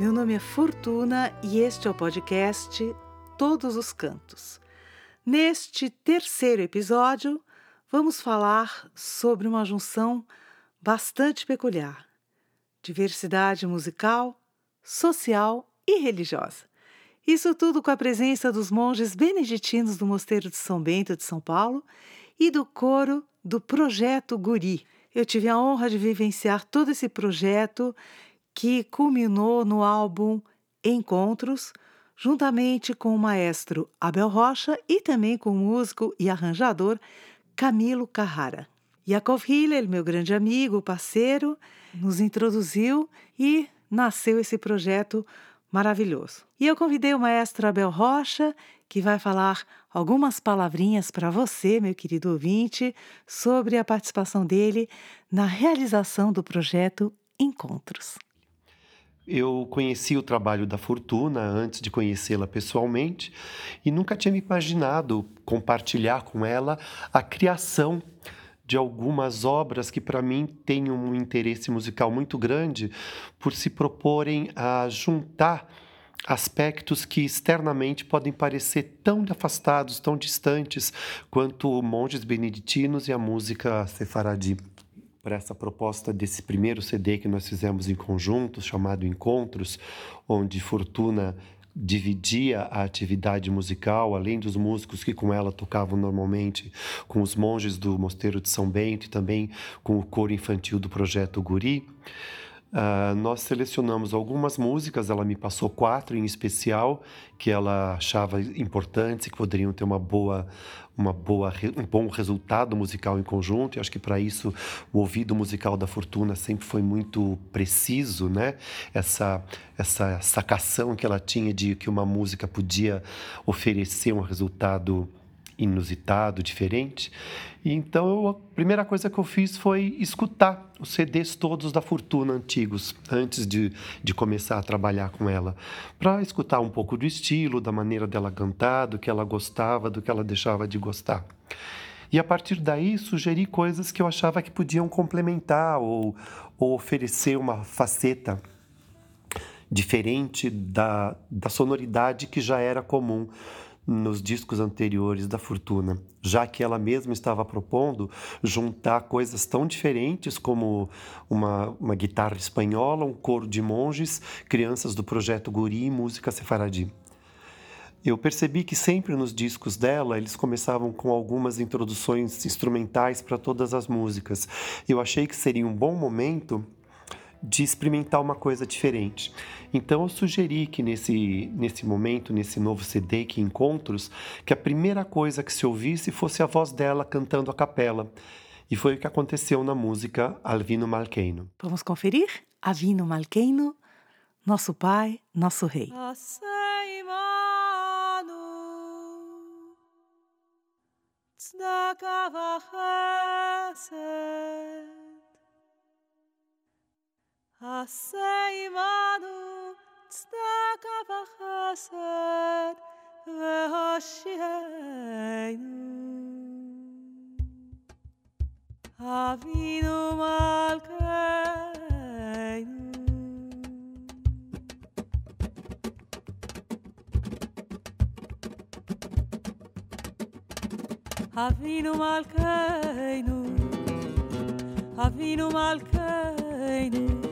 Meu nome é Fortuna e este é o podcast Todos os Cantos. Neste terceiro episódio, vamos falar sobre uma junção bastante peculiar: diversidade musical, social e religiosa. Isso tudo com a presença dos monges beneditinos do Mosteiro de São Bento de São Paulo e do coro do Projeto Guri. Eu tive a honra de vivenciar todo esse projeto que culminou no álbum Encontros, juntamente com o maestro Abel Rocha e também com o músico e arranjador Camilo Carrara. Yakov Hillel, meu grande amigo, parceiro, nos introduziu e nasceu esse projeto maravilhoso. E eu convidei o maestro Abel Rocha, que vai falar algumas palavrinhas para você, meu querido ouvinte, sobre a participação dele na realização do projeto Encontros. Eu conheci o trabalho da Fortuna antes de conhecê-la pessoalmente e nunca tinha me imaginado compartilhar com ela a criação de algumas obras que para mim têm um interesse musical muito grande por se proporem a juntar aspectos que externamente podem parecer tão afastados, tão distantes quanto monges beneditinos e a música sefaradi. Para essa proposta desse primeiro CD que nós fizemos em conjunto, chamado Encontros, onde Fortuna dividia a atividade musical, além dos músicos que com ela tocavam normalmente, com os monges do Mosteiro de São Bento e também com o coro infantil do projeto Guri. Uh, nós selecionamos algumas músicas, ela me passou quatro em especial, que ela achava importantes e que poderiam ter uma boa, uma boa, um bom resultado musical em conjunto. E acho que para isso o ouvido musical da Fortuna sempre foi muito preciso, né? Essa, essa sacação que ela tinha de que uma música podia oferecer um resultado inusitado, diferente. E então a primeira coisa que eu fiz foi escutar os CDs todos da Fortuna antigos, antes de, de começar a trabalhar com ela, para escutar um pouco do estilo, da maneira dela cantar, do que ela gostava, do que ela deixava de gostar. E a partir daí sugeri coisas que eu achava que podiam complementar ou, ou oferecer uma faceta diferente da, da sonoridade que já era comum nos discos anteriores da Fortuna, já que ela mesma estava propondo juntar coisas tão diferentes como uma, uma guitarra espanhola, um coro de monges, crianças do projeto Guri e música sefaradi. Eu percebi que sempre nos discos dela eles começavam com algumas introduções instrumentais para todas as músicas. Eu achei que seria um bom momento de experimentar uma coisa diferente. Então eu sugeri que nesse, nesse momento, nesse novo CD que encontros, que a primeira coisa que se ouvisse fosse a voz dela cantando a capela. E foi o que aconteceu na música Alvino Malqueino. Vamos conferir? Alvino Malqueino, nosso pai, nosso rei. עשה עמנו צדקה וחסד והושיענו. אבינו מלכנו. אבינו מלכנו, אבינו מלכנו.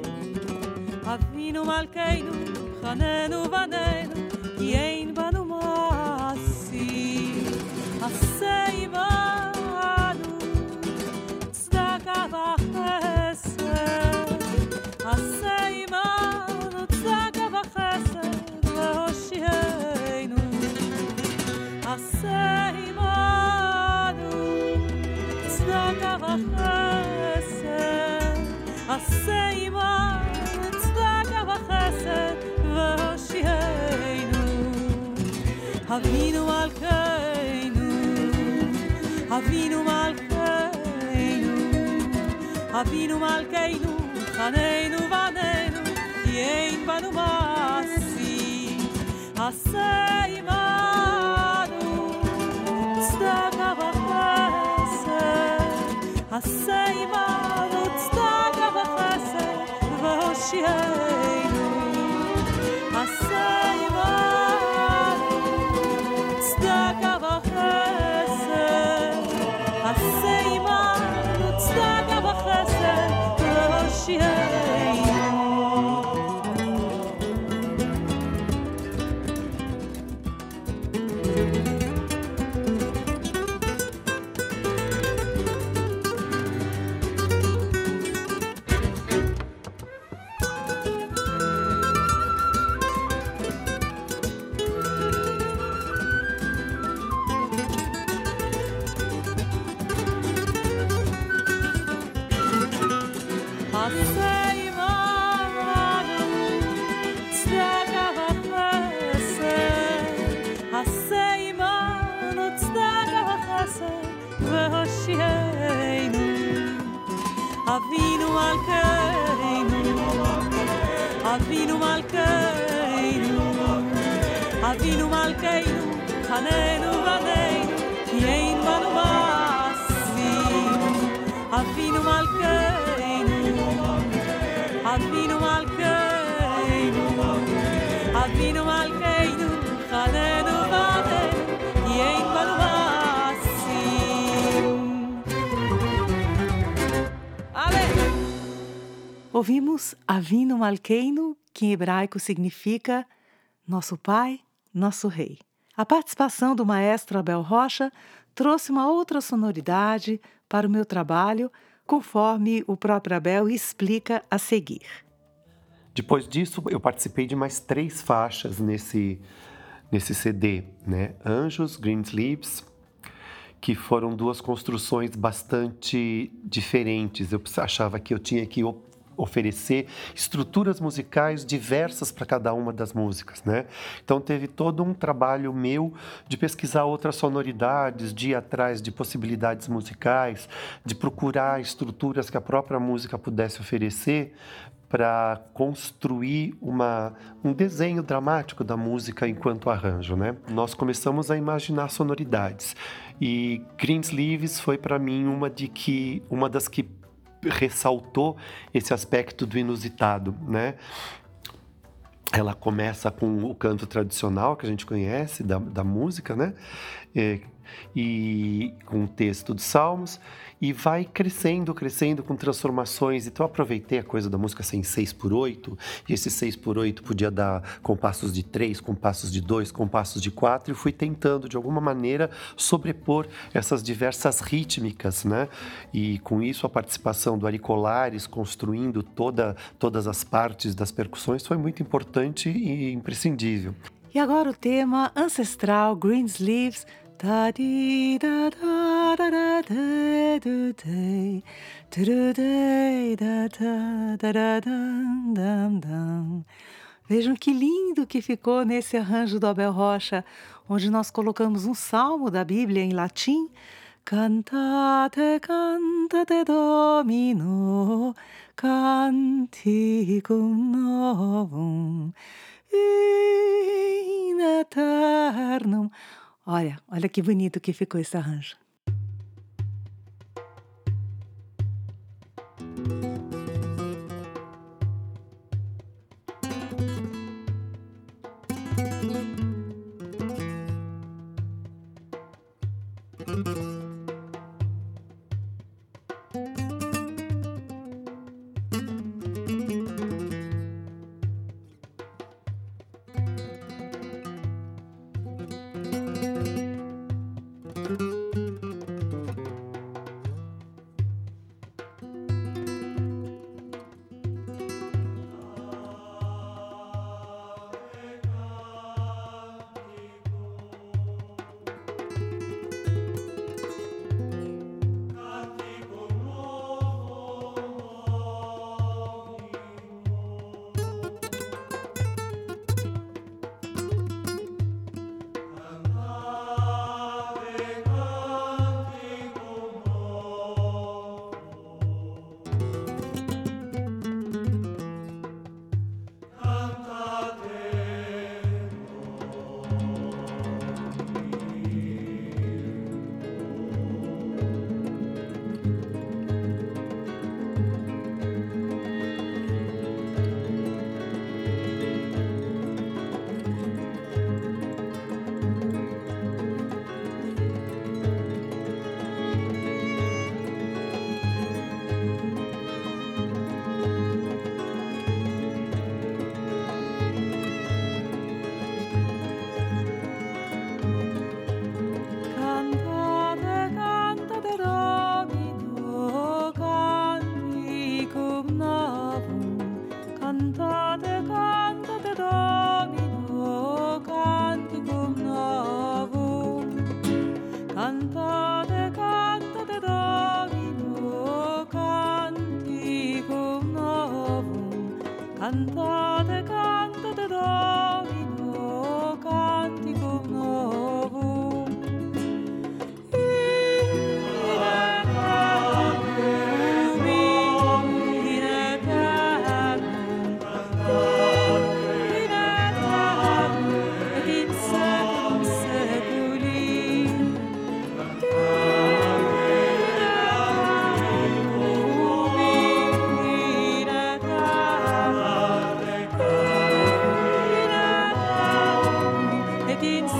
אבינו מלכנו, חננו בנינו, כי אין בנו מעשי. עשה עמנו צדקה וחסד. עשה עמנו צדקה וחסד, והושיענו. עשה עמנו צדקה וחסד. עשה עמנו אבינו מלכנו, אבינו מלכנו, אבינו מלכנו, חננו בנינו, כי אין בנו מעשי, עשה עמנו צדקה וחסד, עשה עמנו צדקה וחסד, והושיענו, נפשנו אבינו מלכנו אבינו מלכנו אבינו מלכנו חננו בנינו כי אין בנו מעשים אבינו מלכנו Ouvimos Avino Malkeino, que em hebraico significa Nosso Pai, Nosso Rei. A participação do maestro Abel Rocha trouxe uma outra sonoridade para o meu trabalho, conforme o próprio Abel explica a seguir. Depois disso, eu participei de mais três faixas nesse, nesse CD, né? Anjos, Green Sleeves, que foram duas construções bastante diferentes. Eu achava que eu tinha que oferecer estruturas musicais diversas para cada uma das músicas, né? Então teve todo um trabalho meu de pesquisar outras sonoridades, de ir atrás de possibilidades musicais, de procurar estruturas que a própria música pudesse oferecer para construir uma, um desenho dramático da música enquanto arranjo, né? Nós começamos a imaginar sonoridades e Greensleeves foi para mim uma de que uma das que ressaltou esse aspecto do inusitado, né? Ela começa com o canto tradicional que a gente conhece da, da música, né? É, e com o texto dos Salmos e vai crescendo, crescendo com transformações. Então aproveitei a coisa da música ser em 6 por 8 e esse 6 por 8 podia dar compassos de 3, compassos de 2, compassos de 4 e fui tentando de alguma maneira sobrepor essas diversas rítmicas, né? E com isso a participação do Ari Colares construindo toda, todas as partes das percussões foi muito importante e imprescindível. E agora o tema ancestral Greensleeves da di da da da da da da da da Vejam que lindo que ficou nesse arranjo do Abel Rocha, onde nós colocamos um salmo da Bíblia em latim. Cantate, cantate Domino, canticum novum in eternum. Olha, olha que bonito que ficou esse arranjo.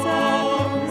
said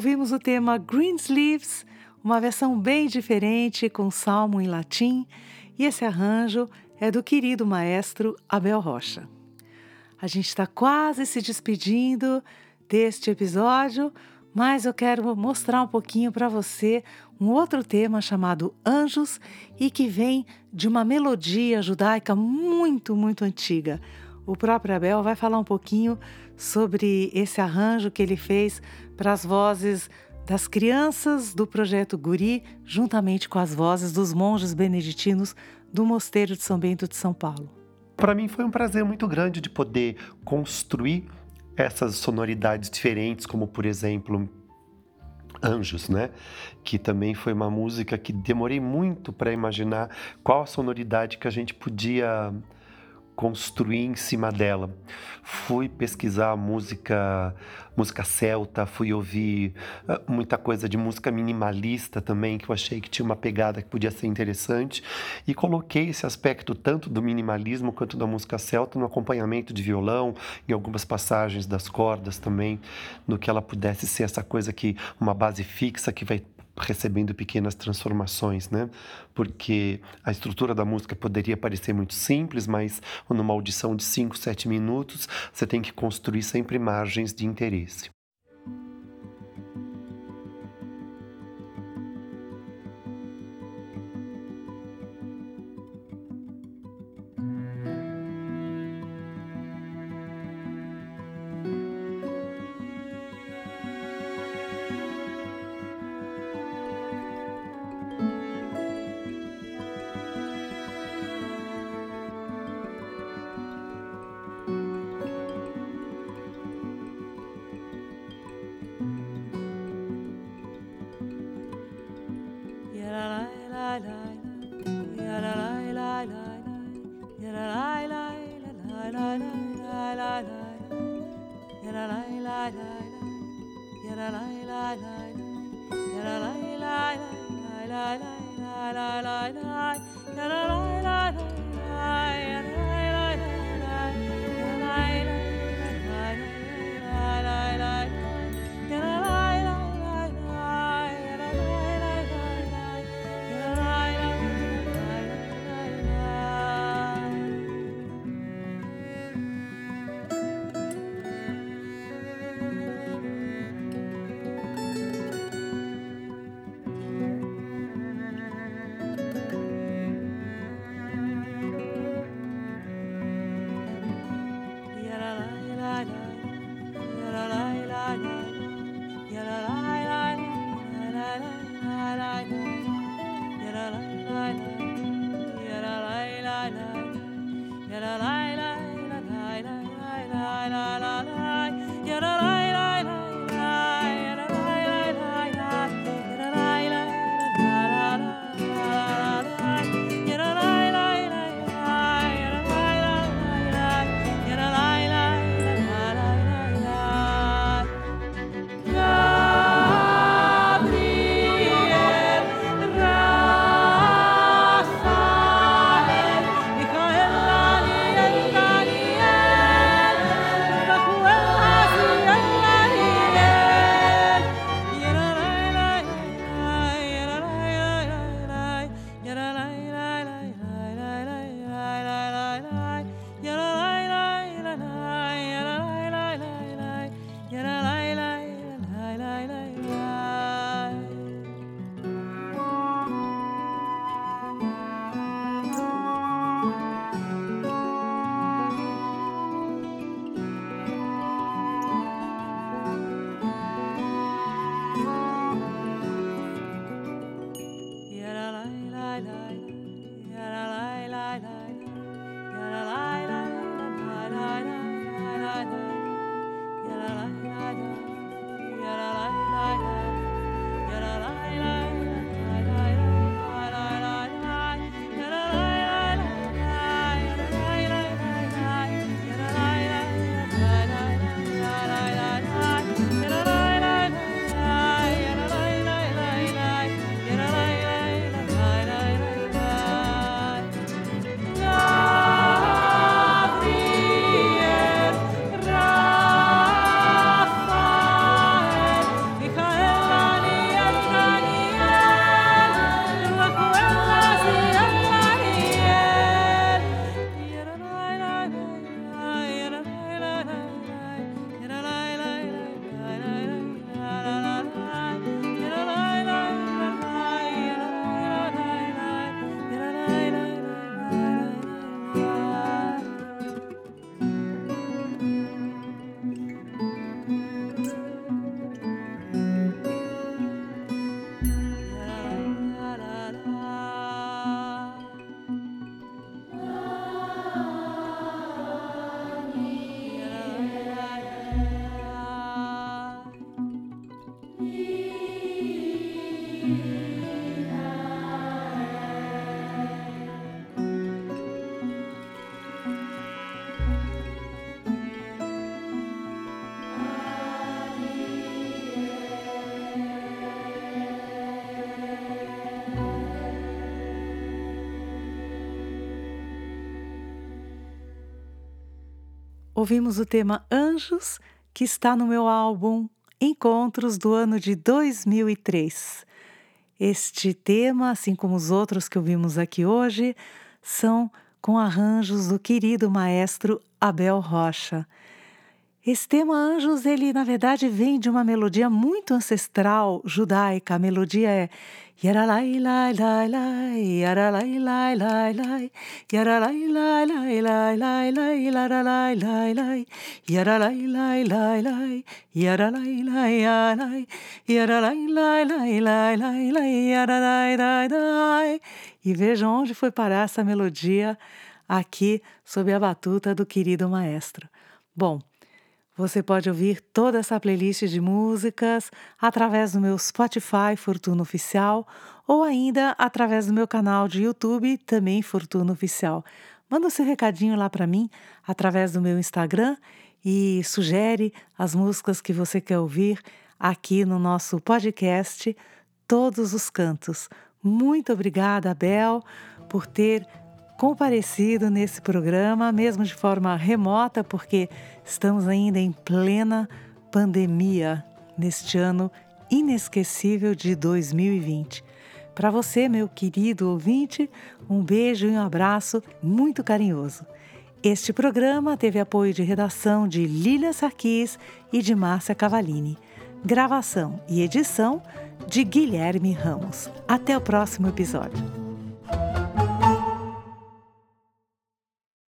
ouvimos o tema Greensleeves, uma versão bem diferente com salmo em latim, e esse arranjo é do querido maestro Abel Rocha. A gente está quase se despedindo deste episódio, mas eu quero mostrar um pouquinho para você um outro tema chamado Anjos e que vem de uma melodia judaica muito, muito antiga. O próprio Abel vai falar um pouquinho sobre esse arranjo que ele fez para as vozes das crianças do projeto Guri, juntamente com as vozes dos monges beneditinos do Mosteiro de São Bento de São Paulo. Para mim foi um prazer muito grande de poder construir essas sonoridades diferentes, como por exemplo Anjos, né? Que também foi uma música que demorei muito para imaginar qual a sonoridade que a gente podia construir em cima dela. Fui pesquisar música, música celta, fui ouvir ah, muita coisa de música minimalista também, que eu achei que tinha uma pegada que podia ser interessante, e coloquei esse aspecto tanto do minimalismo quanto da música celta no acompanhamento de violão, em algumas passagens das cordas também, no que ela pudesse ser essa coisa que uma base fixa que vai recebendo pequenas transformações, né? Porque a estrutura da música poderia parecer muito simples, mas numa audição de 5, 7 minutos, você tem que construir sempre margens de interesse. Ouvimos o tema Anjos, que está no meu álbum Encontros do ano de 2003. Este tema, assim como os outros que ouvimos aqui hoje, são com arranjos do querido maestro Abel Rocha. Esse tema Anjos, ele na verdade vem de uma melodia muito ancestral judaica. A melodia é Yaralai lai lai lai, yaralai lai lai lai, yaralai lai lai lai lai lai, yaralai lai lai, yaralai lai lai lai, yaralai lai lai, yaralai lai lai lai lai lai, yaralai lai lai. E vejam onde foi parar essa melodia aqui sob a batuta do querido maestro. Bom, você pode ouvir toda essa playlist de músicas através do meu Spotify Fortuna Oficial ou ainda através do meu canal de YouTube, também Fortuna Oficial. Manda seu recadinho lá para mim através do meu Instagram e sugere as músicas que você quer ouvir aqui no nosso podcast Todos os Cantos. Muito obrigada, Bel, por ter comparecido nesse programa, mesmo de forma remota, porque estamos ainda em plena pandemia neste ano inesquecível de 2020. Para você, meu querido ouvinte, um beijo e um abraço muito carinhoso. Este programa teve apoio de redação de Lília Sarquis e de Márcia Cavalini. Gravação e edição de Guilherme Ramos. Até o próximo episódio.